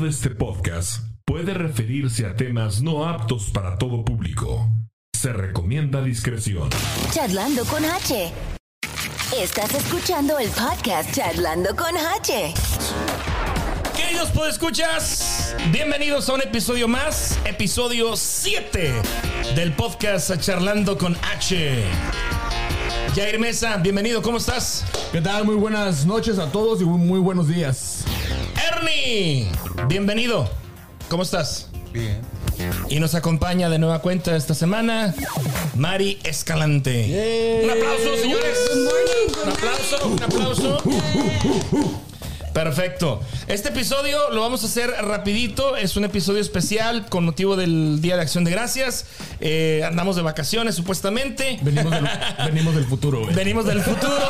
de este podcast puede referirse a temas no aptos para todo público. Se recomienda discreción. Charlando con H. Estás escuchando el podcast Charlando con H. Queridos podescuchas, bienvenidos a un episodio más, episodio 7 del podcast Charlando con H. Jair Mesa, bienvenido, ¿cómo estás? ¿Qué tal? Muy buenas noches a todos y muy buenos días. Ernie, bienvenido, ¿cómo estás? Bien. Y nos acompaña de nueva cuenta esta semana Mari Escalante. Un aplauso, señores. Un aplauso, un aplauso. Perfecto. Este episodio lo vamos a hacer rapidito. Es un episodio especial con motivo del Día de Acción de Gracias. Eh, andamos de vacaciones supuestamente. Venimos del, venimos del futuro, güey. Venimos del futuro.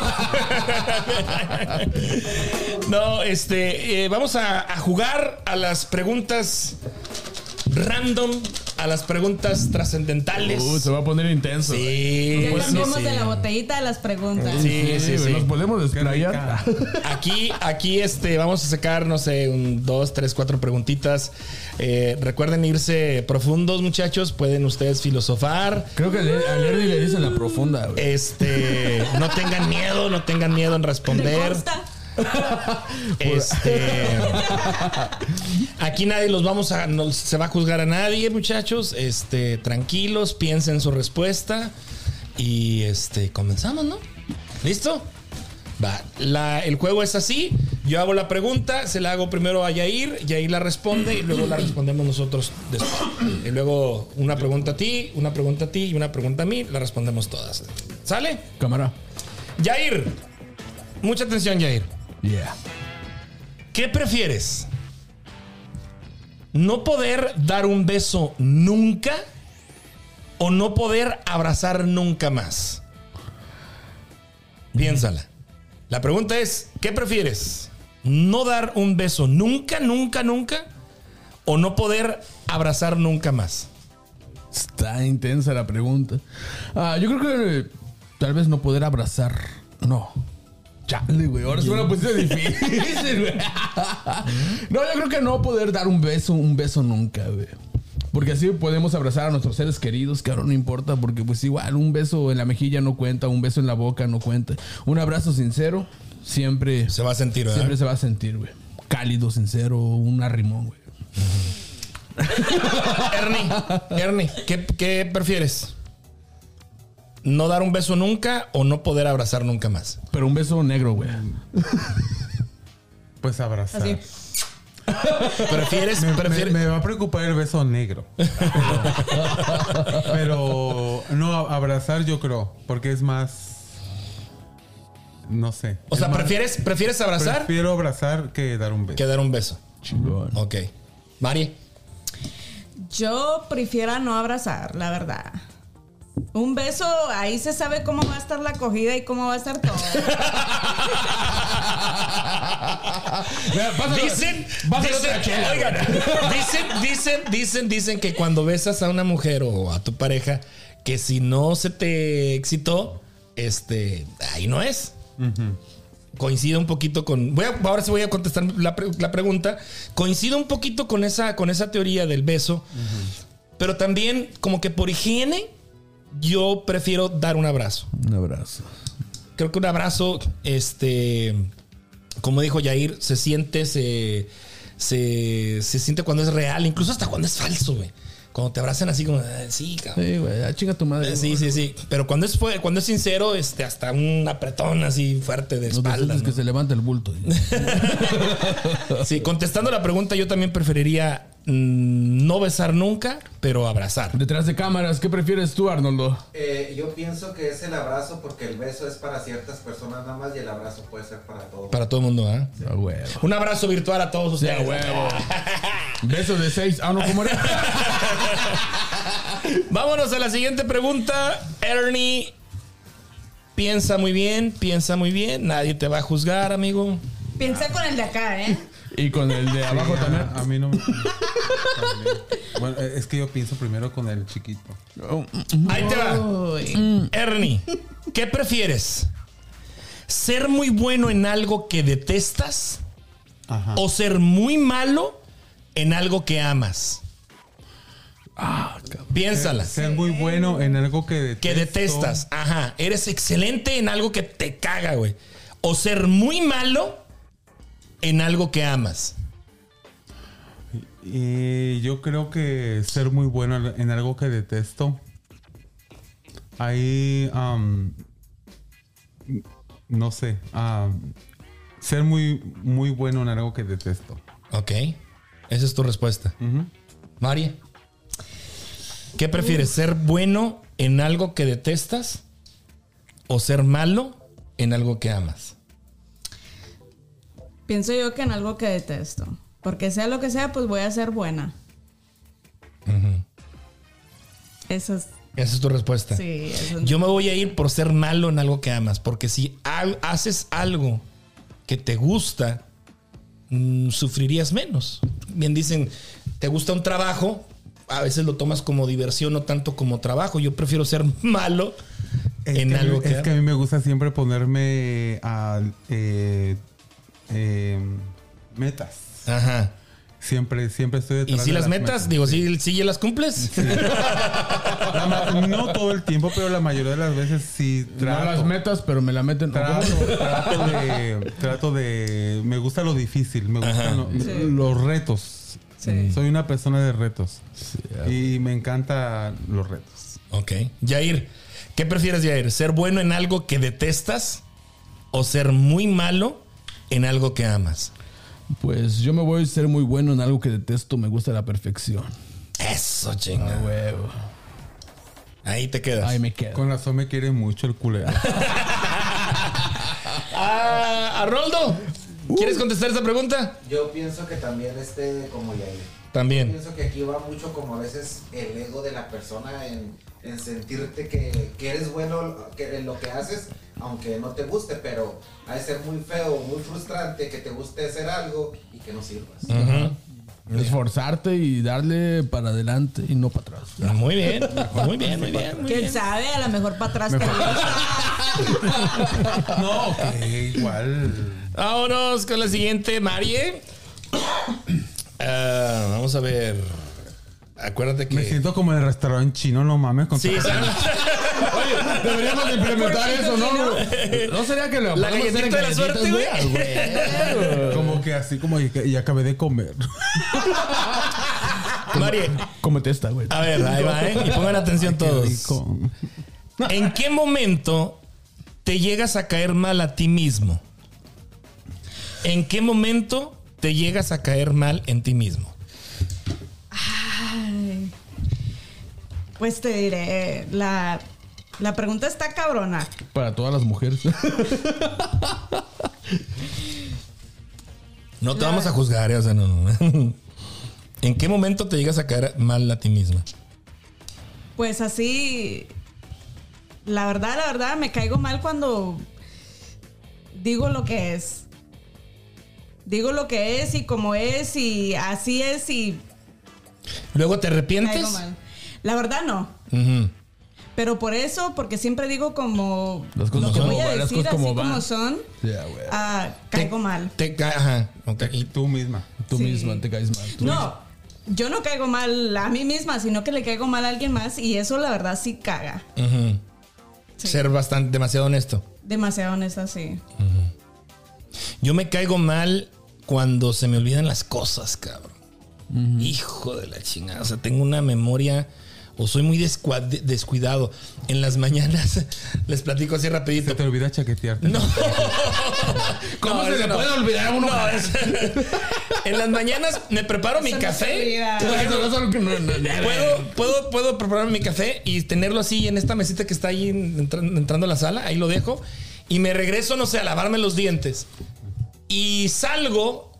no, este, eh, vamos a, a jugar a las preguntas random, a las preguntas trascendentales. Uh, se va a poner intenso. Sí, Ya pues, cambiamos sí, de sí. la botellita a las preguntas. Sí, sí, güey, sí. Nos podemos desplayar. Aquí, aquí este, vamos a sacar, no sé, un, dos, tres, cuatro preguntitas. Eh, recuerden irse profundos, muchachos. Pueden ustedes filosofar. Creo que a Le- a Lerdy le dicen la profunda, güey. Este, no tengan miedo, no tengan miedo en ¿Me responder. consta? Este, aquí nadie los vamos a, no se va a juzgar a nadie, muchachos. Este, tranquilos, piensen su respuesta y este, comenzamos, ¿no? ¿Listo? Va, la- el juego es así. Yo hago la pregunta, se la hago primero a Yair, Yair la responde y luego la respondemos nosotros después. Y luego una pregunta a ti, una pregunta a ti y una pregunta a mí, la respondemos todas. ¿Sale? Cámara. Yair, mucha atención, Yair. Yeah. ¿Qué prefieres? ¿No poder dar un beso nunca o no poder abrazar nunca más? Piénsala. La pregunta es, ¿qué prefieres? ¿No dar un beso nunca, nunca, nunca? ¿O no poder abrazar nunca más? Está intensa la pregunta. Ah, yo creo que eh, tal vez no poder abrazar. No. Chale, güey. Ahora es una posición difícil, güey. No, yo creo que no poder dar un beso, un beso nunca, güey. Porque así podemos abrazar a nuestros seres queridos, que ahora no importa, porque pues igual un beso en la mejilla no cuenta, un beso en la boca no cuenta. Un abrazo sincero siempre Se va a sentir, ¿verdad? siempre se va a sentir, güey. Cálido, sincero, un arrimón, güey. Ernie, Ernie, ¿qué, qué prefieres? ¿No dar un beso nunca o no poder abrazar nunca más? Pero un beso negro, güey. Pues abrazar. Así. ¿Prefieres? Me, prefieres- me- me va a preocupar el beso negro. Pero, pero no, abrazar yo creo, porque es más... No sé. o sea, más- ¿prefieres, ¿prefieres abrazar Prefiero abrazar que dar un beso. que dar un beso? Chingón. Ok. Mari. Yo prefiero no abrazar, la verdad. Un beso, ahí se sabe cómo va a estar la acogida y cómo va a estar todo. Mira, Dicen, dicen, otra chela, oigan, dicen, dicen, dicen, dicen que cuando besas a una mujer o a tu pareja, que si no se te excitó, este, ahí no es. Coincide un poquito con. Voy a- ahora sí voy a contestar la, pre- la pregunta. Coincide un poquito con esa, con esa teoría del beso. Pero también, como que por higiene, yo prefiero dar un abrazo. Un abrazo. Creo que un abrazo, este, como dijo Yair, se siente, se, se, se siente cuando es real, incluso hasta cuando es falso, güey. Cuando te abrazan así como, "Ah, sí, cabrón. Sí, güey, ya chinga tu madre. Sí, sí, sí. Pero cuando es, cuando es sincero, este, hasta un apretón así fuerte de No espalda. sientes que ¿no? se levanta el bulto. Sí, contestando la pregunta, yo también preferiría no besar nunca, pero abrazar. Detrás de cámaras, ¿qué prefieres tú, Arnoldo? Eh, yo pienso que es el abrazo porque el beso es para ciertas personas nada más y el abrazo puede ser para todos. Para todo el mundo, ¿eh? A huevo. Un abrazo virtual a todos Sí, ustedes. a huevo. Beso de seis. Ah, no, ¿cómo era? Vámonos a la siguiente pregunta. Ernie, piensa muy bien, piensa muy bien. Nadie te va a juzgar, amigo. Piensa con el de acá, ¿eh? Y con el de abajo Sí, también. A, a mí no me. Bueno, eh, es que yo pienso primero con el chiquito. Ahí te va. Uy. Ernie, ¿qué prefieres? ¿Ser muy bueno en algo que detestas Ajá. o ser muy malo en algo que amas. Piénsala. Ser muy bueno en algo que detesto. Que detestas. Ajá. Eres excelente en algo que te caga, güey. O ser muy malo en algo que amas. Y yo creo que ser muy bueno en algo que detesto. Ahí, am, no sé, ser muy, muy bueno en algo que detesto. Ok. Esa es tu respuesta. María. ¿Qué prefieres? ¿Ser bueno en algo que detestas? ¿O ser malo en algo que amas? Pienso yo que en algo que detesto. Porque sea lo que sea, pues voy a ser buena. Eso es. Esa es tu respuesta. Sí, eso es- Yo me voy a ir por ser malo en algo que amas. Porque si al- haces algo que te gusta, mm, sufrirías menos. Bien dicen, te gusta un trabajo, a veces lo tomas como diversión, no tanto como trabajo. Yo prefiero ser malo Es en que a mí- algo que, es que a mí me gusta siempre ponerme a eh, eh, metas. Ajá. Siempre, siempre estoy ¿Y detrás si de las metas? Digo, ¿sí, sí ya las cumples? La no todo el tiempo, pero la mayoría de las veces sí No trato. las metas, pero me la meten. Trato, trato de, trato de. Me gusta lo difícil, me gustan lo- Sí. los retos. Sí. Soy una persona de retos. y me encantan los retos. Ok. Jair, ¿qué prefieres, Jair? ¿Ser bueno en algo que detestas o ser muy malo en algo que amas? Pues yo me voy a ser muy bueno en algo que detesto. Me gusta la perfección. Eso, chinga. Huevo. Ahí te quedas. Ahí me quedo. Con razón me quiere mucho el culero. Ah, Arnoldo, ¿quieres contestar esa pregunta? Yo pienso que también este como Yair. También. Pienso que aquí va mucho como a veces el ego de la persona en, en sentirte que, que eres bueno que en lo que haces, aunque no te guste, pero ha de ser muy feo, muy frustrante que te guste hacer algo y que no sirvas. Esforzarte y darle para adelante y no para atrás. Muy bien, muy bien, muy bien. muy ¿Quién bien. sabe? A lo mejor para atrás te gusta. no, que igual. Vámonos con la siguiente, Marie. Ah, vamos a ver. Acuérdate que. Me siento como en el restaurante chino, no mames. Con Sí, Deberíamos de implementar eso, ¿no? ¿No sería que lo La galletita de la suerte, güey. Como que así como y, y acabé de comer. Marie, Cómete esta, güey. a ver, ahí va, ¿eh? Y pongan atención Qué todos. ¿En qué momento te llegas a caer mal a ti mismo? ¿En qué momento te llegas a caer mal en ti mismo? Ay. Pues te diré, la, la pregunta está cabrona. Para todas las mujeres. No te La- vamos a juzgar, ¿eh? o sea, no, no. ¿En qué momento te llegas a caer mal a ti misma? Pues así, la verdad, la verdad, me caigo mal cuando digo lo que es. Digo lo que es y como es y así es y Luego te arrepientes. La verdad no. Ujú. Pero por eso, porque siempre digo como Las cosas lo que voy a van, las decir cosas como así como son, Ya, güey. ah, caigo mal. Te ca- ajá. Y tú misma. Tú sí. misma te caes mal. Tú No, yo no caigo mal a mí misma, sino que le caigo mal a alguien más y eso la verdad sí caga. Sí. Ser bastante, demasiado honesto. Demasiado honesta, sí. Yo me caigo mal cuando se me olvidan las cosas, cabrón. Hijo de la chingada. O sea, tengo una memoria o soy muy descuidado. En las mañanas les platico así rapidito. Se te olvida chaquetearte. No. ¿Cómo No, se le no. puede olvidar a uno? No, es- en las mañanas me preparo mi Eso se café. Puedo, puedo, puedo prepararme mi café y tenerlo así en esta mesita que está ahí en- entran- entrando a la sala. Ahí lo dejo. Y me regreso, no sé, a lavarme los dientes. Y salgo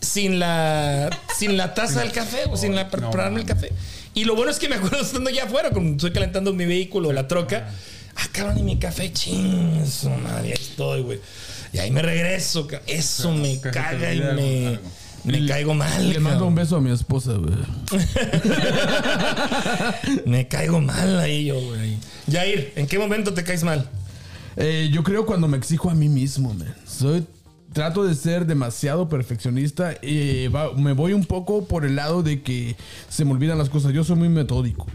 sin la, sin la taza del café o sin la prepararme el café. Y lo bueno es que me acuerdo estando ya afuera, cuando estoy calentando mi vehículo, la troca. Ah, cabrón, y mi café, ching, su madre, ahí estoy, güey. Y ahí me regreso, eso me caga y me, algo. me caigo mal. Le mando cabrón. un beso a mi esposa, güey. Me caigo mal ahí yo, güey. Jair, ¿en qué momento te caes mal? Eh, yo creo cuando me exijo a mí mismo, man. Soy trato de ser demasiado perfeccionista. va- me voy un poco por el lado de que se me olvidan las cosas. Yo soy muy metódico.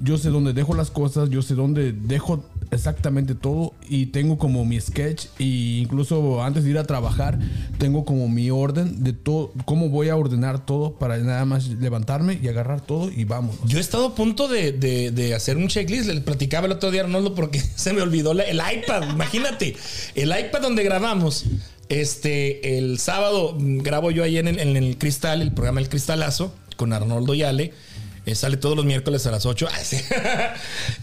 Yo sé dónde dejo las cosas, yo sé dónde dejo exactamente todo y tengo como mi sketch y incluso antes de ir a trabajar tengo como mi orden de todo, cómo voy a ordenar todo para nada más levantarme y agarrar todo y vamos. Yo he estado a punto de, de- hacer un checklist. Le platicaba el otro día a Arnoldo porque se me olvidó el iPad. Imagínate, el iPad donde grabamos. Este, el sábado mm, grabo yo ahí en el, Cristal, el programa El Cristalazo, con Arnoldo y Ale. Eh, sale todos los miércoles a las 8. Ay, sí.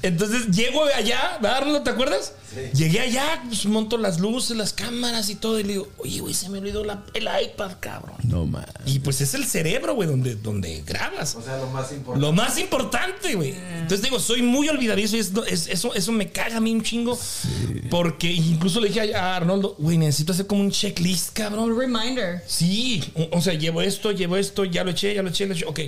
Entonces llego allá, ¿verdad, Arnoldo? ¿Te acuerdas? Llegué allá, pues monto las luces, las cámaras y todo. Y le digo, oye, güey, se me olvidó la- el iPad, cabrón. No más. Y pues es el cerebro, güey, donde, donde grabas. O sea, lo más importante. Lo más importante, güey. Entonces digo, soy muy olvidadizo y es- es- eso, eso me caga a mí un chingo. Porque incluso le dije a a Arnoldo, güey, necesito hacer como un checklist, cabrón. Un reminder. Sí, o, o sea, llevo esto, llevo esto, ya lo eché, ya lo eché, lo eché. Ok.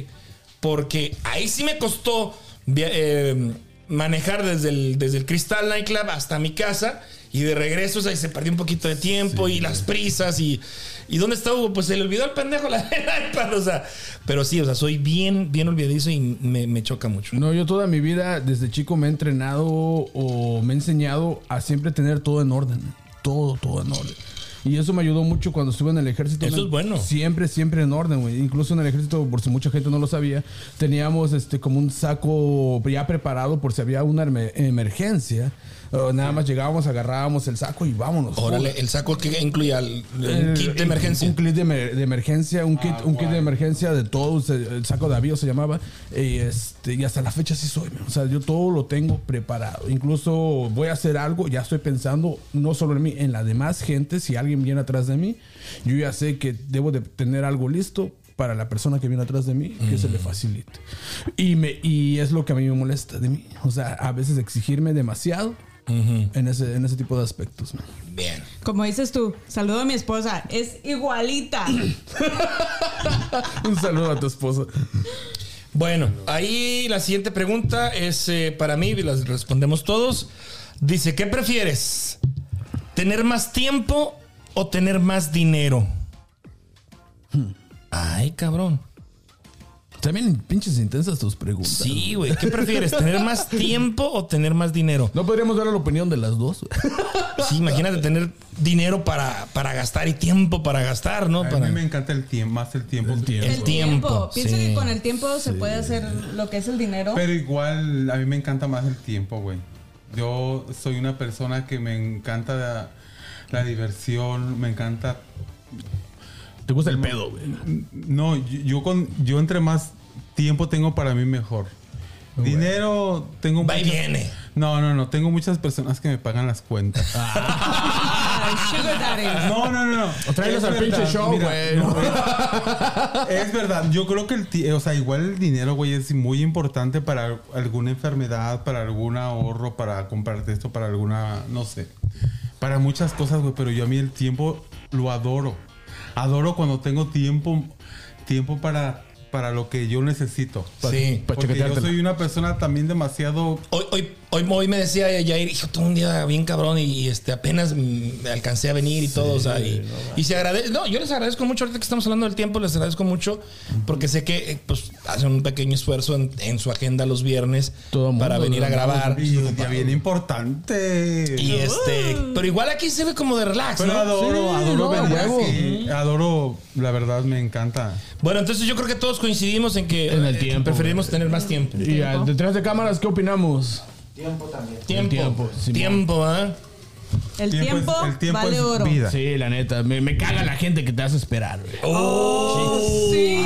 Porque ahí sí me costó eh, manejar desde el, desde el Crystal Nightclub hasta mi casa. Y de regreso, o sea, se perdió un poquito de tiempo y las prisas y... ¿Y dónde está Hugo? Pues se le olvidó el pendejo la el iPad, o sea... Pero sí, o sea, soy bien, bien olvidadizo y me, me choca mucho. No, yo toda mi vida desde chico me he entrenado o me he enseñado a siempre tener todo en orden. Todo, todo en orden. Y eso me ayudó mucho cuando estuve en el ejército. Eso es bueno. Siempre, siempre en orden, güey. Incluso en el ejército, por si mucha gente no lo sabía, teníamos este como un saco ya preparado por si había una emer- emergencia. O nada más llegábamos, agarrábamos el saco y vámonos. Órale, el saco que incluía el, el El- kit de emergencia. Un kit de, emer- de emergencia, un, kit, un kit de emergencia de todo, se- el saco de avío se llamaba. Y, este, y hasta la fecha sí soy. man. O sea, yo todo lo tengo preparado. Incluso voy a hacer algo, ya estoy pensando no solo en mí, en la demás gente. Si alguien viene atrás de mí, yo ya sé que debo de tener algo listo para la persona que viene atrás de mí, que se le facilite. Y, me, y es lo que a mí me molesta de mí. O sea, a veces exigirme demasiado en, ese, en ese tipo de aspectos. man. Bien. Como dices tú, saludo a mi esposa. Es igualita. Un saludo a tu esposa. Bueno, ahí la siguiente pregunta es eh, para mí, y las respondemos todos. Dice, ¿qué prefieres? ¿Tener más tiempo o tener más dinero? Ay, cabrón. También pinches intensas tus preguntas. Sí, güey. ¿Qué prefieres? ¿Tener más tiempo o tener más dinero? No podríamos dar la opinión de las dos. Sí, imagínate tener dinero para, para gastar y tiempo para gastar, ¿no? A Para... mí me encanta el tiempo, más el tiempo. El tiempo. El tiempo, Piensa sí. que con el tiempo se puede hacer lo que es el dinero. Pero igual, a mí me encanta más el tiempo, güey. Yo soy una persona que me encanta la, la diversión, me encanta... Te gusta el pedo, güey. No, yo, yo con, yo entre más tiempo tengo para mí mejor. Dinero tengo Va y muchas- viene. No, no, no. Tengo muchas personas que me pagan las cuentas. Ay, sugar daddy. No, no, no, no. O tráelos Es al pinche show, mira, güey. no, es, es verdad. Yo creo que el ti- o sea, igual el dinero, güey, es muy importante para alguna enfermedad, para algún ahorro, para comprarte esto, para alguna, no sé. Para muchas cosas, güey, pero yo a mí el tiempo lo adoro. Adoro cuando tengo tiempo tiempo para para lo que yo necesito. Sí. Pa' Porque yo soy una persona también demasiado Hoy, hoy, hoy, hoy me decía Jair, hijo, tuve un día bien cabrón y, y, este apenas me alcancé a venir y todo, o sea, y, y se agradece. No, yo les agradezco mucho ahorita que estamos hablando del tiempo, les agradezco mucho porque sé que eh, pues hacen un pequeño esfuerzo en, en su agenda los viernes Todo mundo, para venir a grabar. y un día bien importante. Y este, pero igual aquí se ve como de relax, Pero ¿no? adoro, Sí, adoro no, venir huevo. aquí. Adoro, la verdad me encanta. Bueno, entonces yo creo que todos coincidimos en que En el eh, tiempo, preferimos tener más tiempo. Y al detrás de cámaras, ¿qué opinamos? Tiempo también. Tiempo, tiempo, Simón. tiempo, ¿ah? El Tiempo es- el tiempo vale es oro. vida. Sí, la neta. Me, me caga la gente que te hace esperar, güey. Oh, Sí.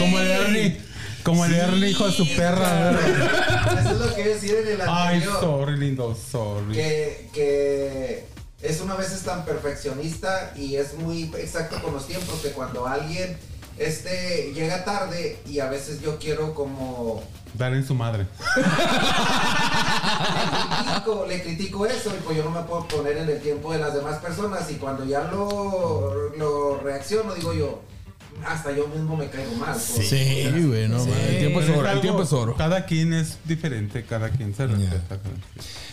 Como el Ernie, como el Ernie, hijo de su perra. ¿verdad? Eso es lo que iba a decir en el Ay, anterior. sorry, lindo, sorry. que, que es una vez tan perfeccionista y es muy exacto con los tiempos que cuando alguien este llega tarde y a veces yo quiero como Dar en su madre. le critico, le critico eso y pues yo no me puedo poner en el tiempo de las demás personas y cuando ya lo, lo reacciono digo yo hasta yo mismo me caigo mal pues. Sí. Güey, no. El tiempo es oro. El tiempo es oro. Cada quien es diferente, cada quien se respeta.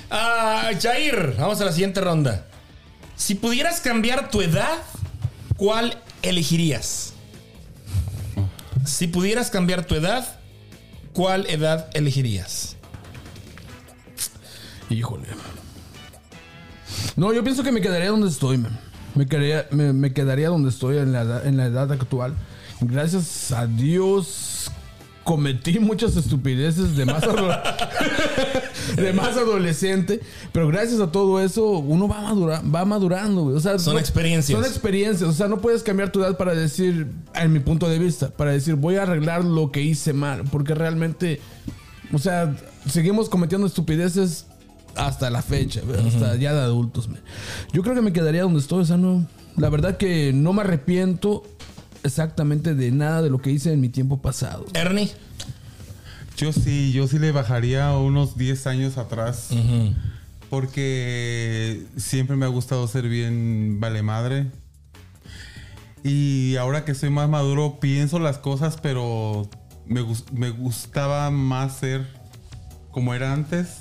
Ah, Jair, vamos a la siguiente ronda. Si pudieras cambiar tu edad, ¿cuál elegirías? Si pudieras cambiar tu edad, ¿cuál edad elegirías? Híjole. No, yo pienso que me quedaría donde estoy, man. Me quedaría, donde estoy en la, edad, en la edad actual. Gracias a Dios cometí muchas estupideces de más, de más adolescente. Pero gracias a todo eso, uno va, madura, va madurando, güey. O sea, Son no- experiencias. Son experiencias. O sea, no puedes cambiar tu edad para decir, en mi punto de vista, para decir, voy a arreglar lo que hice mal. Porque realmente, o sea, seguimos cometiendo estupideces hasta la fecha, hasta ya de adultos. man. Yo creo que me quedaría donde estoy. O sea, no. La verdad que no me arrepiento exactamente de nada de lo que hice en mi tiempo pasado. Ernie. Yo sí, yo sí le bajaría unos 10 años atrás. Porque siempre me ha gustado ser bien vale madre. Y ahora que soy más maduro, pienso las cosas, pero me, gus- me gustaba más ser como era antes.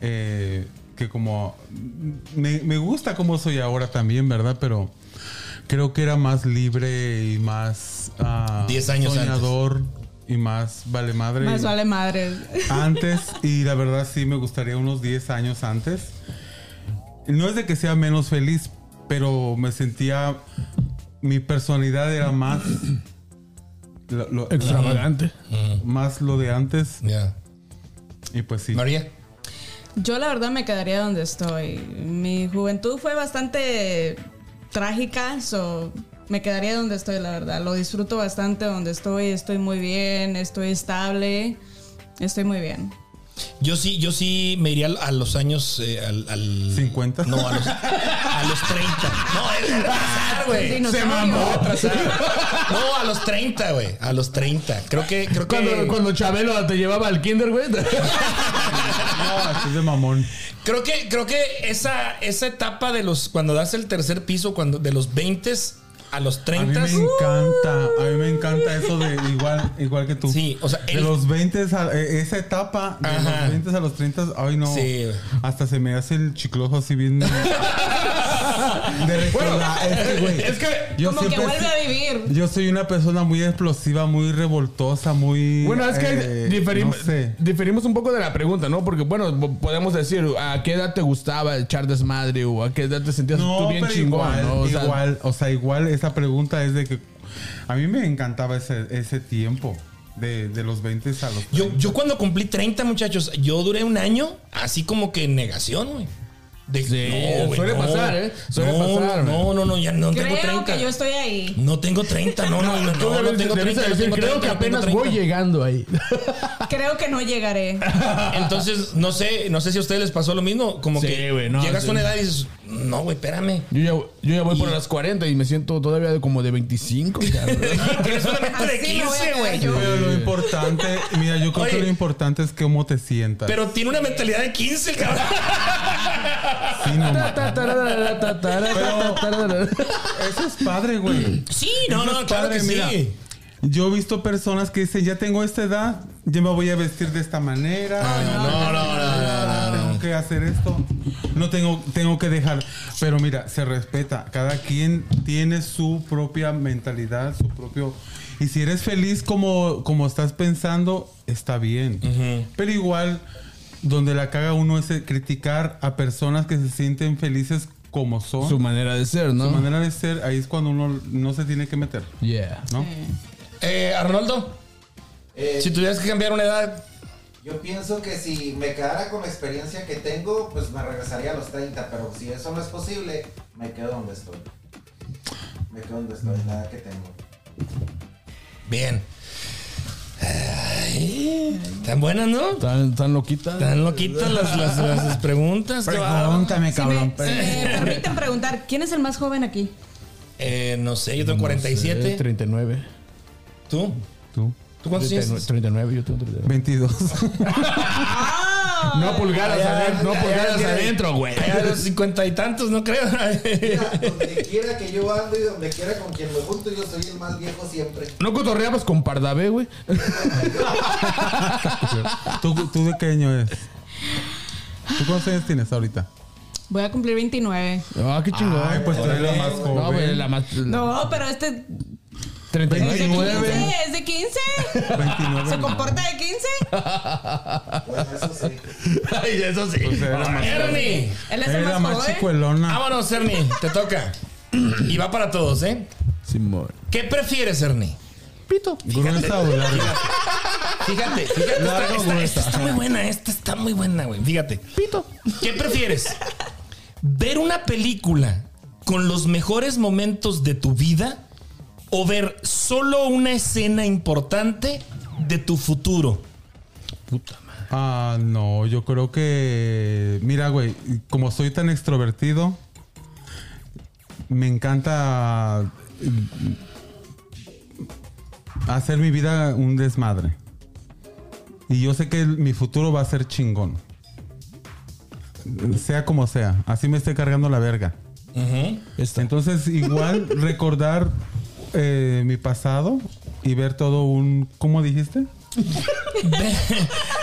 eh, que como... Me, me gusta como soy ahora también, ¿verdad? Pero creo que era más libre y más... ah, 10 años antes. soñador y más vale madre. Más vale madre. Antes, y la verdad sí me gustaría unos 10 años antes. No es de que sea menos feliz, pero me sentía. Mi personalidad era más. lo- lo- Extravagante. más lo de antes. Ya. Y pues sí. María. Yo la verdad me quedaría donde estoy. Mi juventud fue bastante trágica, so me quedaría donde estoy, la verdad. Lo disfruto bastante donde estoy, estoy muy bien, estoy estable, estoy muy bien. Yo sí, yo sí me iría a los años. eh, al, al- 50. No, a los, a los 30. No, es atrasar, güey. Se mamó. No, a los 30, güey. A los 30. Creo que. Creo que Cuando, cuando Chabelo te llevaba al kinder, güey. Así de mamón. Creo que, creo que esa, esa etapa de los. Cuando das el tercer piso, cuando de los 20 a los A mí 30. me encanta, a mí me encanta eso de igual, igual que tú. Sí, o sea, de el- los 20 a eh, esa etapa, de Ajá. los 20 a los 30, ay no. Sí. Hasta se me hace el chicloso así bien. de recordar. es que, güey, es que yo Como que vuelve a vivir. Yo soy una persona muy explosiva, muy revoltosa, muy. Bueno, es que eh, diferimos, no sé. diferimos un poco de la pregunta, ¿no? Porque, bueno, podemos decir a qué edad te gustaba echar desmadre o a qué edad te sentías tú bien pero chingón, igual, ¿no? O sea, igual, o sea, igual esa pregunta es de que a mí me encantaba ese, ese tiempo de, de los 20 a los 30. Yo, yo cuando cumplí 30, muchachos, yo duré un año así como que en negación, güey. De- Sí, suele pasar, ¿eh? Suele no, pasar, No, no, no, ya no tengo Creo 30. que yo estoy ahí. No tengo 30, no, no, no, no, no tengo debes 30. no decir, tengo creo 30, que no tengo apenas voy 30. llegando ahí. Creo que no llegaré. Entonces, no sé, no sé si a ustedes les pasó lo mismo. Como Sí, que no, llegas sí. a una edad y dices, no, güey, espérame. Yo ya, yo ya voy por las 40 y me siento todavía de como de 25, cabrón. Tienes una mente de Así me voy a 15, quedar güey. yo. Pero lo importante, mira, yo creo Oye. que lo importante es cómo te sientas. Pero tiene una mentalidad de 15, cabrón. Sí, no, ma- Ta, ta, tarara, ta, tarara, ta, tarara. eso es padre, güey. Sí, no, Eso no, es claro padre, que mira. sí. Yo he visto personas que dicen, ya tengo esta edad, ya me voy a vestir de esta manera. no, no, no, no, no, Tengo que hacer esto. No tengo, tengo que dejar. Pero mira, se respeta. Cada quien tiene su propia mentalidad, su propio. Y si eres feliz como, como estás pensando, está bien. Pero igual, donde la caga uno es criticar a personas que se sienten felices como son. Su manera de ser, ¿no? Su manera de ser, ahí es cuando uno no se tiene que meter, Yeah. ¿no? Eh, Arnoldo, Eh, si tuvieras que cambiar una edad, Yo pienso que si me quedara con la experiencia que tengo, pues me regresaría a los 30, pero si eso no es posible, me quedo donde estoy. Me quedo donde estoy, la edad que tengo. bien. Ay, tan buenas, ¿no? Tan, tan loquita. Tan loquitas las, las, las preguntas. Pregúntame, Si me, si me permiten preguntar, ¿quién es el más joven aquí? Eh, no sé, yo tengo Eh, 47. 39. ¿Tú? Tú. ¿Tú cuántos 39, tienes? 39, yo tengo 39. 22. No pulgadas Ya, adentro, no pulgadas ya, adentro, güey. A los cincuenta y tantos, no creo. Mira, donde quiera que yo ando y donde quiera con quien me junto, yo soy el más viejo siempre. ¿No cotorreabas con Pardavé, güey? ¿Tú, ¿Tú de qué año eres? ¿Tú cuántos años tienes ahorita? Voy a cumplir 29. Ah, qué chingón. Ay, pues tú eres la más joven. No, güey, la más. No, pero este es 39. de 15. 29. Es de 15. 29. ¿Se comporta de 15? Bueno, eso sí. Ay, eso sí. Pues era más Ernie. Él es el más más joven. chicuelona. Vámonos, Ernie. Te toca. Y va para todos, ¿eh? Simón. ¿Qué prefieres, Ernie? Pito. Gruesa o larga. Fíjate, fíjate. Esta, Larga esta- esta está muy buena, esta está muy buena, güey. Fíjate. Pito. ¿Qué prefieres? ¿Ver una película con los mejores momentos de tu vida o ver solo una escena importante de tu futuro? Puta madre. Ah, no, yo creo que. Mira, güey, como soy tan extrovertido, me encanta mm, hacer mi vida un desmadre. Y yo sé que mi futuro va a ser chingón. Sea como sea, así me esté cargando la verga. Entonces, igual recordar eh, mi pasado y ver todo un. ¿Cómo dijiste? Ver,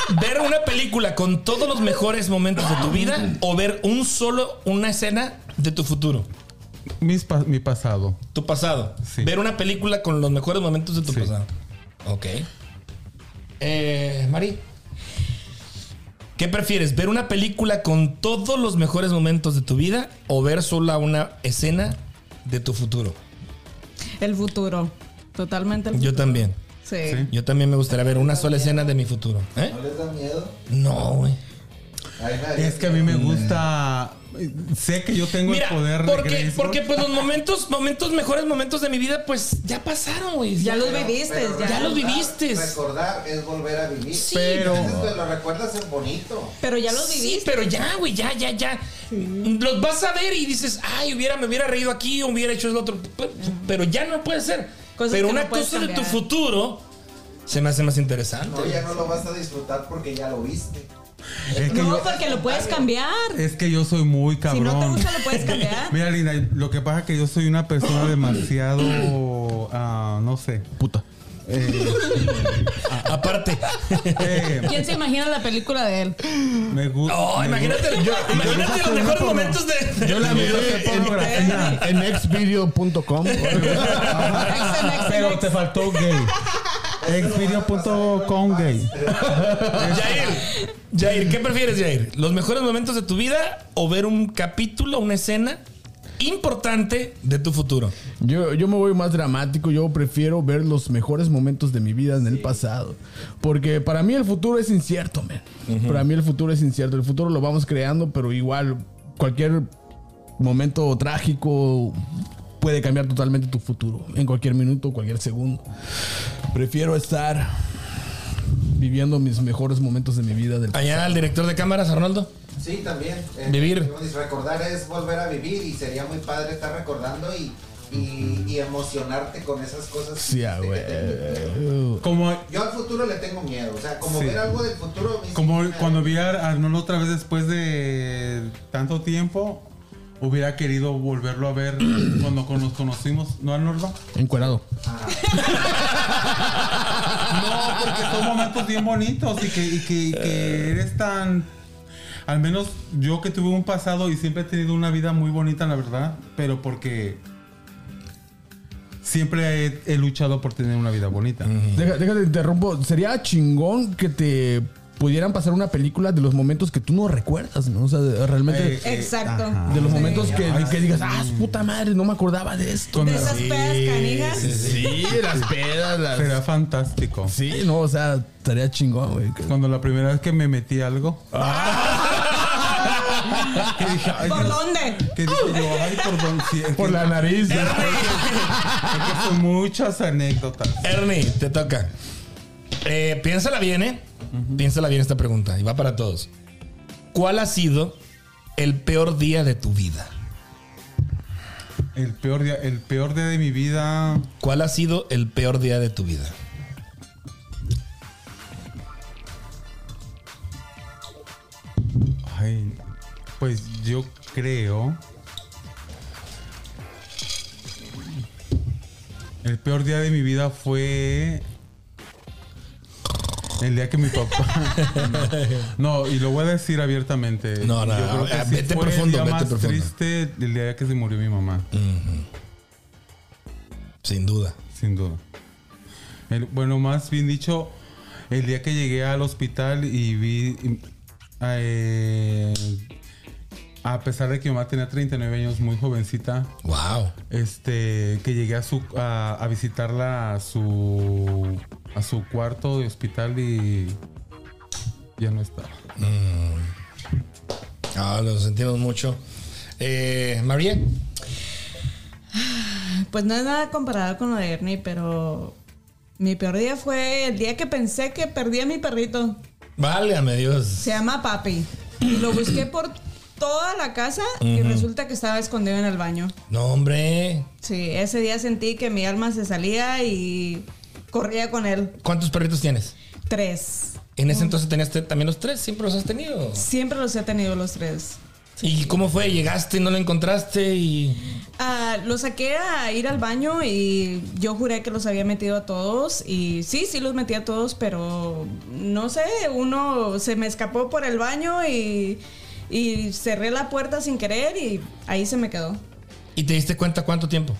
ver una película con todos los mejores momentos de tu vida o ver un solo, una escena de tu futuro. Mis mi pasado. Tu pasado. Sí. Ver una película con los mejores momentos de tu Sí. pasado. Ok. Eh, Mari. ¿Qué prefieres? ¿Ver una película con todos los mejores momentos de tu vida o ver solo una escena de tu futuro? El futuro. Totalmente el futuro. Yo también. Sí. Sí. Yo también me gustaría ver una sola escena de mi futuro. ¿Eh? ¿No les da miedo? No, güey. Es que a mí me gusta. Sé que yo tengo Mira, el poder de porque, Grayskull. porque pues los momentos, momentos, mejores momentos de mi vida, pues ya pasaron, güey. Ya los viviste. Pero ya. Los viviste. Recordar es volver a vivir. Sí, pero- te lo recuerdas es bonito. Pero ya los Sí, viviste. pero ya, güey, ya, ya, ya. Los vas a ver y dices, ay, hubiera, me hubiera reído aquí, hubiera hecho el otro. Pe- Pero ya no puede ser. Cosas pero una no cosa de tu futuro se me hace más interesante. No, ya no lo vas a disfrutar porque ya lo viste. Es que, No, yo, porque lo puedes cambiar. es que yo soy muy Si cabrón. no te gusta, lo puedes cambiar. Mira, Linda, lo que pasa es que yo soy una persona demasiado. ah, no sé. Puta. Eh, Aparte. eh, ¿Quién se imagina la película de él? me gusta. Oh, imagínate, imagínate los mejores momentos de. Yo la miré en, en, en xvideo.com. Pero te faltó gay. Xvideo.com gay. Jair, Jair, ¿qué prefieres, Jair? ¿Los mejores momentos de tu vida o ver un capítulo, una escena importante de tu futuro? Yo, yo me voy más dramático. Yo prefiero ver los mejores momentos de mi vida en el pasado. Porque para mí el futuro es incierto, man. Para mí el futuro es incierto. El futuro lo vamos creando, pero igual cualquier momento trágico puede cambiar totalmente tu futuro. En cualquier minuto, cualquier segundo. Prefiero estar viviendo mis mejores momentos de mi vida del Allá al director de cámaras, Arnoldo. Sí, también. Eh, Vivir. Recordar es volver a vivir y sería muy padre estar recordando y, y, y emocionarte con esas cosas. Sí, güey. Como, Yo al futuro le tengo miedo. O sea, como Sí. ver algo del futuro. como cuando vi a Arnold otra vez después de tanto tiempo, hubiera querido volverlo a ver cuando nos conocimos. ¿No, Arnold? Encuerado. No, porque son momentos bien bonitos y que, y que, y que eres tan. Al menos yo que tuve un pasado y siempre he tenido una vida muy bonita, la verdad, pero porque siempre he, he luchado por tener una vida bonita. Déjate, interrumpo. Sería chingón que te pudieran pasar una película de los momentos que tú no recuerdas, ¿no? O sea, de- realmente Eh, eh, Exacto. de los Sí. momentos que, Ay, que digas, ah, su puta madre, no me acordaba de esto. De esas pedas canijas. Sí, las pedas, las... Será fantástico. Sí, no, o sea, estaría chingón, güey. Cuando la primera vez que me metí algo. que dije, ay, ¿Por dónde? que dije yo, ay, por dónde. Sí, es Por que- la nariz. Es que son muchas anécdotas. Ernie, te toca. Eh, piénsala bien, ¿eh? Piénsala bien esta pregunta y va para todos. ¿Cuál ha sido el peor día de tu vida? El peor día, el peor día de mi vida. ¿Cuál ha sido el peor día de tu vida? Ay, pues yo creo. El peor día de mi vida fue. El día que mi papá. no, y lo voy a decir abiertamente. No, no, Yo creo que sí vete fue profundo, el día vete más profundo. triste el día que se murió mi mamá, Sin duda. sin duda. El- bueno, más bien dicho, el día que llegué al hospital y vi. eh, a pesar de que mi mamá tenía 39 años, muy jovencita, Wow. este que llegué a su a, a visitarla a su a su cuarto de hospital y ya no estaba. Ah, lo sentimos mucho. Eh, María. Pues no es nada comparado con lo de Ernie, pero mi peor día fue el día que pensé que perdí a mi perrito. Válgame Dios. Se llama Papi. Y lo busqué por toda la casa y resulta que estaba escondido en el baño. No, hombre. Sí, ese día sentí que mi alma se salía y corría con él. ¿Cuántos perritos tienes? Tres. En ese entonces tenías te- también los tres, siempre los has tenido. Siempre los he tenido los tres. ¿Y cómo fue? ¿Llegaste y no lo encontraste? Y. Ah, lo saqué a ir al baño y yo juré que los había metido a todos y sí, sí los metí a todos, pero no sé, uno se me escapó por el baño y, y cerré la puerta sin querer y ahí se me quedó. ¿Y te diste cuenta cuánto tiempo?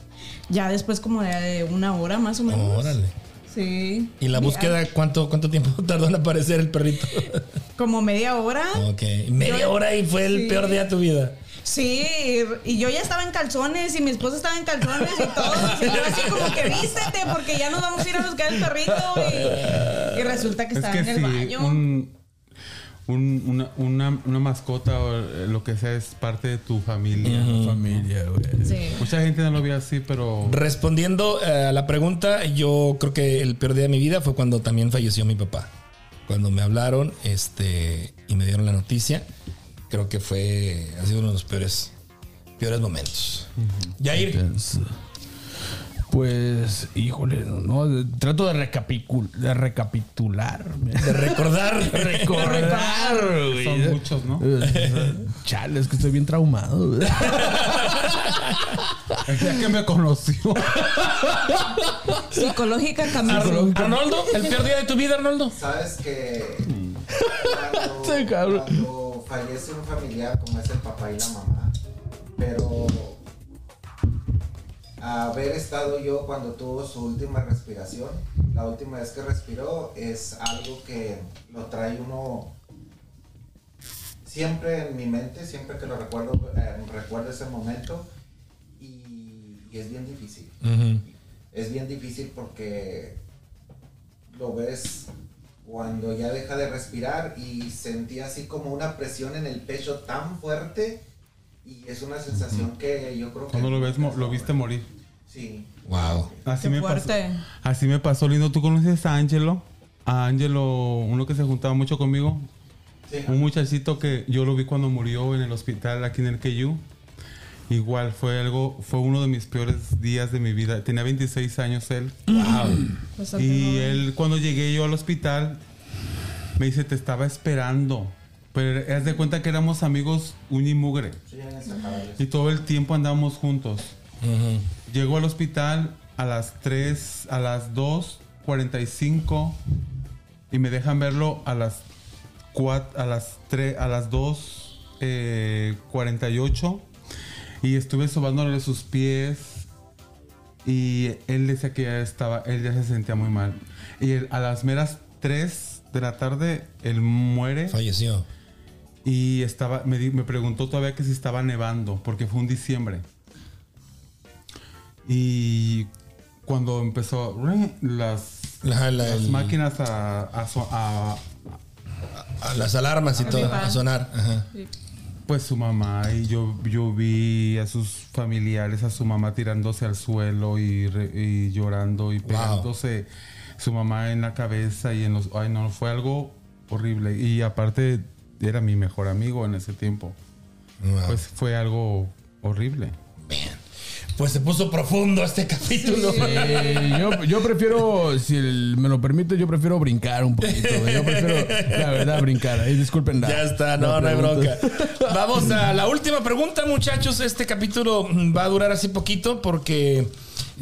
Ya después como de una hora más o menos. Órale. Sí. ¿Y la búsqueda cuánto, cuánto tiempo tardó en aparecer el perrito? Como media hora. ok. Media Yo- hora y fue el sí. peor día de tu vida. Sí, y yo ya estaba en calzones y mi esposa estaba en calzones y todo. Y yo así como que vístete porque ya nos vamos a ir a buscar el perrito. Y, y resulta que Es estaba que en el baño. un, un- una, una, una mascota o eh, lo que sea es parte de tu familia. Familia, güey. Sí. Mucha gente no lo ve así, pero Respondiendo eh, a la pregunta, yo creo que el peor día de mi vida fue cuando también falleció mi papá. Cuando me hablaron este, y me dieron la noticia, creo que fue, ha sido uno de los peores, peores momentos. Yair, Intenso. Pues, híjole, no, trato de, recapicul- de recapitular. de recordar, Recordar, güey. son muchos, ¿no? Chale, es que estoy bien traumado. El día que me conoció. Psicológica camino. Ar- Arnoldo, el peor día de tu vida, Arnoldo. Sabes que cuando, cuando fallece un familiar como es el papá y la mamá, pero haber estado yo cuando tuvo su última respiración, la última vez que respiró, es algo que lo trae uno siempre en mi mente, siempre que lo recuerdo, eh, recuerdo ese momento. Y, y es bien difícil. Es bien difícil porque lo ves cuando ya deja de respirar y sentí así como una presión en el pecho tan fuerte y es una sensación que yo creo que... Cuando lo ves, lo viste morir. Sí. Wow. Así Qué me pasó. fuerte. Así me pasó, lindo. ¿Tú conoces a Angelo? A Angelo, uno que se juntaba mucho conmigo. Sí. Un muchachito que yo lo vi cuando murió en el hospital aquí en el KU. Igual fue algo, fue uno de mis peores días de mi vida. Tenía 26 años él. Bastante Y él, cuando llegué yo al hospital, me dice, te estaba esperando. Pero haz de cuenta que éramos amigos uña y mugre. Sí, en esa cabeza. Y todo el tiempo andábamos juntos. Llegó al hospital a las 3, a las 2.45 y me dejan verlo a las 4, a las 3, a las 2.48 y estuve sobándole sus pies y él decía que ya estaba, él ya se sentía muy mal. Y él, a las meras 3 de la tarde, él muere. Falleció. Y estaba, me, di- me preguntó todavía que si estaba nevando, porque fue un diciembre. Y cuando empezó las, La- la- las el- máquinas a, a a- a las alarmas y A todo, a sonar. Ajá. pues su mamá y yo, yo vi a sus familiares, a su mamá tirándose al suelo y, re- y llorando y pegándose su mamá en la cabeza y en los... Ay, no, fue algo horrible. Y aparte era mi mejor amigo en ese tiempo. Wow. Pues fue algo horrible. Pues se puso profundo este capítulo. Eh, yo, yo prefiero, si el- me lo permite, yo prefiero brincar un poquito. Yo prefiero, la verdad, brincar. Ahí disculpen. la- Ya está, no, no hay bronca. Vamos a la última pregunta, muchachos. Este capítulo va a durar así poquito porque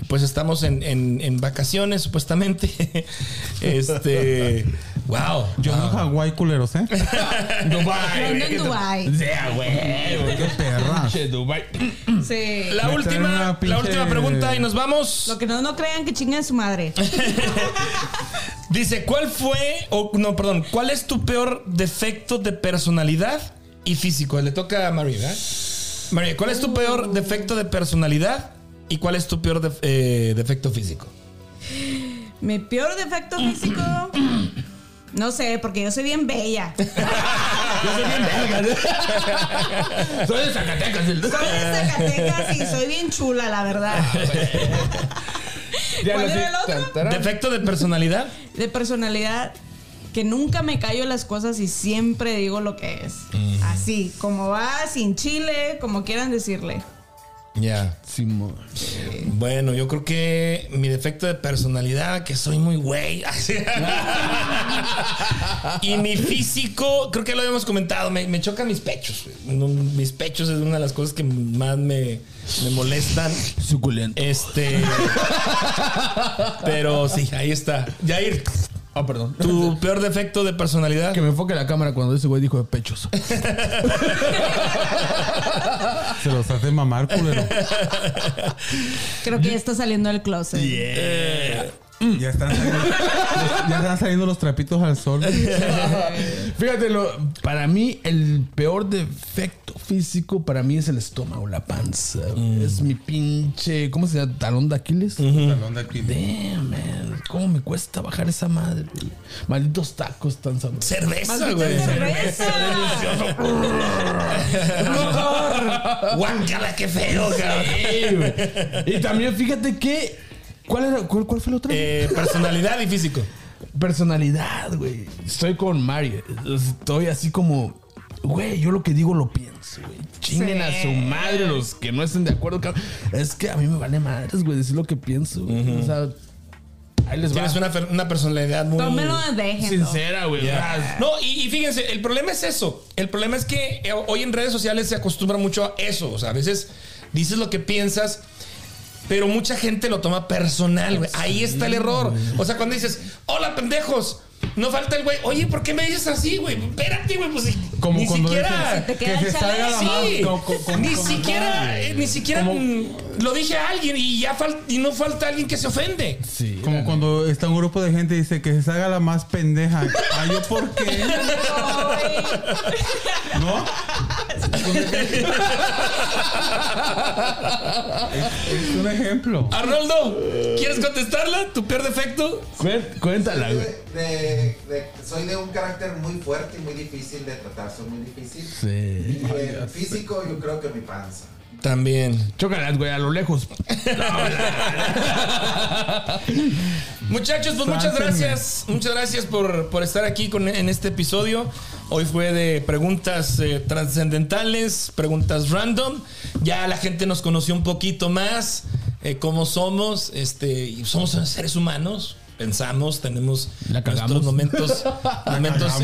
pues estamos en, en- en vacaciones, supuestamente. este. Wow. Yo no Hawái, culeros, ¿eh? Dubai. Yo ando en Dubai. Sea, güey. Qué perras. Che, Dubai. Sí. La Me última, la última pregunta y nos vamos. Lo que no, no crean que chinguen su madre. Dice, ¿cuál fue, o no, perdón, cuál es tu peor defecto de personalidad y físico? Le toca a María, ¿verdad? María, ¿cuál es tu peor defecto de personalidad y cuál es tu peor def- eh, defecto físico? Mi peor defecto físico. No sé, porque yo soy bien bella. Soy de Zacatecas. el- Soy de Zacatecas y soy bien chula, la verdad. Ya ¿Cuál era el otro? ¿Defecto de personalidad? De personalidad, que nunca me callo las cosas y siempre digo lo que es. Así, como va, sin chile, como quieran decirle. Ya. Simón. Bueno, yo creo que mi defecto de personalidad, que soy muy güey. y mi físico, creo que lo habíamos comentado, me, me chocan mis pechos. Mis pechos es una de las cosas que más me, me molestan. Suculento. Este. pero sí, ahí está. Jair, Ah, perdón. tu peor defecto de personalidad. Que me enfoque la cámara cuando ese güey dijo de pechos. Se los hace mamar, culero. Creo que ya está saliendo del closet. Ya están saliendo, ya están saliendo los trapitos al sol. Fíjate, lo- para mí el peor defecto físico para mí es el estómago, la panza. güey. Es mi pinche, ¿cómo se llama? Talón de Aquiles. Talón de Aquiles. Damn, man. ¿Cómo me cuesta bajar esa madre? güey? Malditos tacos tan sabrosos. Cerveza, güey. cerveza. Guácala, qué feo, cabrón. Sí, y también fíjate que. ¿Cuál, era, cuál, cuál fue el otro? Eh, personalidad y físico. Personalidad, güey. Estoy con Mario. Estoy así como. Güey, yo lo que digo lo pienso, güey. Chinguen Sí. a su madre los que no estén de acuerdo. cabrón. Es que a mí me vale madres, güey, decir lo que pienso. güey. O sea, ahí les va. Tienes una, fer- una personalidad muy. Tómelo déjenlo. sincera, güey. Ya. No, y, y fíjense, el problema es eso. El problema es que eh, hoy en redes sociales se acostumbra mucho a eso. O sea, a veces dices lo que piensas, pero mucha gente lo toma personal, güey. Ahí está el error. O sea, cuando dices, hola, pendejos. No falta el güey, oye, ¿por qué me dices así, güey? Espérate, güey, pues Como ni cuando siquiera. dicen te que se salga la Sí, mano. como- ni como- siquiera, eh, ni siquiera lo dije a alguien y ya fal- y no falta alguien que se ofende. Sí. Como cuando está un grupo de gente y dice que se salga la más pendeja. ¿Ah, yo por qué? ¿No? es, es un ejemplo. Arnoldo, ¿quieres contestarla? ¿Tu peor defecto? Cuéntala, güey. De- de- soy de un carácter muy fuerte y muy difícil de tratar, soy muy difícil. Sí. Y el físico, yo creo que mi panza. También. Chócalas, güey, a lo lejos. Muchachos, pues muchas gracias. Muchas gracias por, por estar aquí con, en este episodio. Hoy fue de preguntas eh, trascendentales, preguntas random. Ya la gente nos conoció un poquito más, eh, cómo somos. Este, y somos seres humanos. Pensamos, tenemos La nuestros momentos,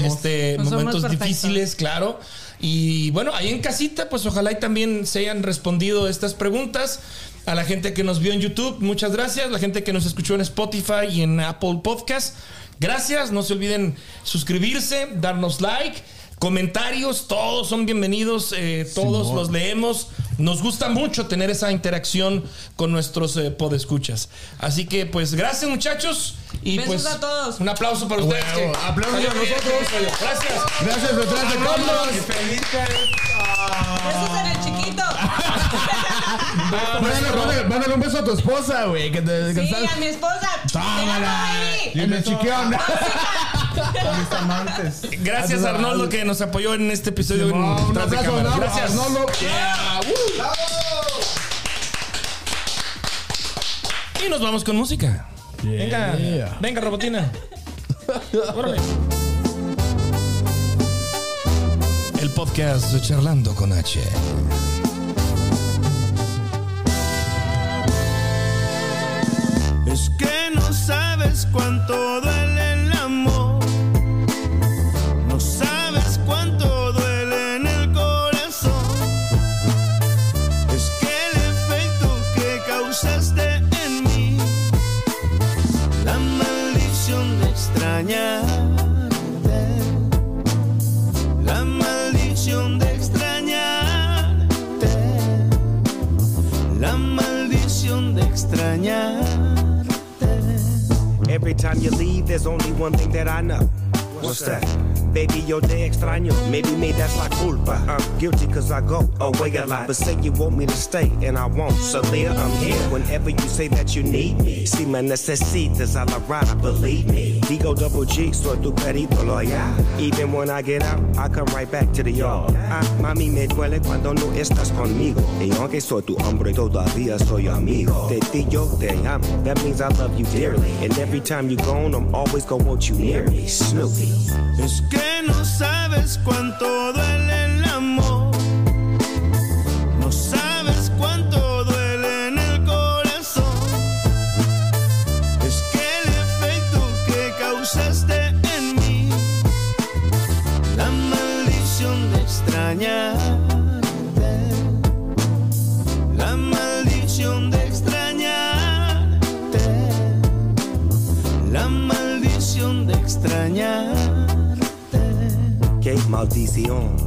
este, momentos perfectos. difíciles, claro. Y bueno, ahí en casita, pues ojalá y también se hayan respondido estas preguntas. A la gente que nos vio en YouTube, muchas gracias. La gente que nos escuchó en Spotify y en Apple Podcast, gracias. No se olviden suscribirse, darnos like, comentarios, todos son bienvenidos, eh, todos los leemos. Nos gusta mucho tener esa interacción con nuestros eh, podescuchas. Así que, pues, gracias, muchachos. Y Besos pues, a todos. un aplauso para ustedes. Que- aplausos a bien nosotros. episodio. Gracias. Gracias detrás de cámaras. Besos en el chiquito. Mándale, mándale- mándale un beso a tu esposa, güey. Que te que Sí, estás- a mi esposa. Tómala. Y me chiqueón. A mis amantes. Gracias a Arnoldo que nos apoyó en este episodio en Un abrazo. Arnoldo. Gracias. Arnoldo. Yeah. Y nos vamos con música. Venga, venga, robotina. Órale. El podcast de Charlando con H. Es que no sabes cuánto duele Every time you leave, there's only one thing that I know. What's that? Baby, yo te extraño. Maybe me, that's la culpa. I'm guilty cause I go away a lot. But say you want me to stay, and I won't. So, Leah, I'm here whenever you say that you need me. Si me necesitas a la rara, believe me. Digo double G, soy tu perito loyal. Even when I get out, I come right back to the yard. Ah, mami, me duele cuando no estás conmigo. Y aunque soy tu hombre, todavía soy amigo. De ti yo te amo. That means I love you dearly. And every time you gone, I'm always gonna want you near me. Snoopy. Es que no sabes cuánto duele maldición.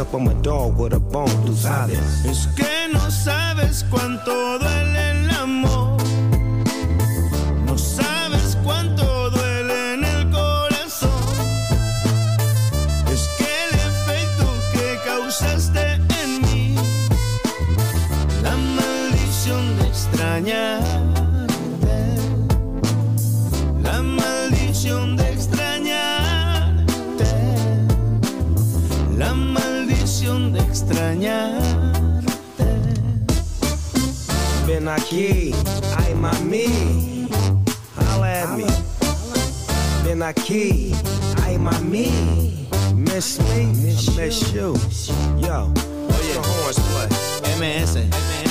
up, a dog with a bone. Es que no sabes cuánto duele extrañarte. Ven aquí, ay mami, holla at me. Ven aquí, ay mami, miss me, I miss you. Yo, what's the horns play? MS.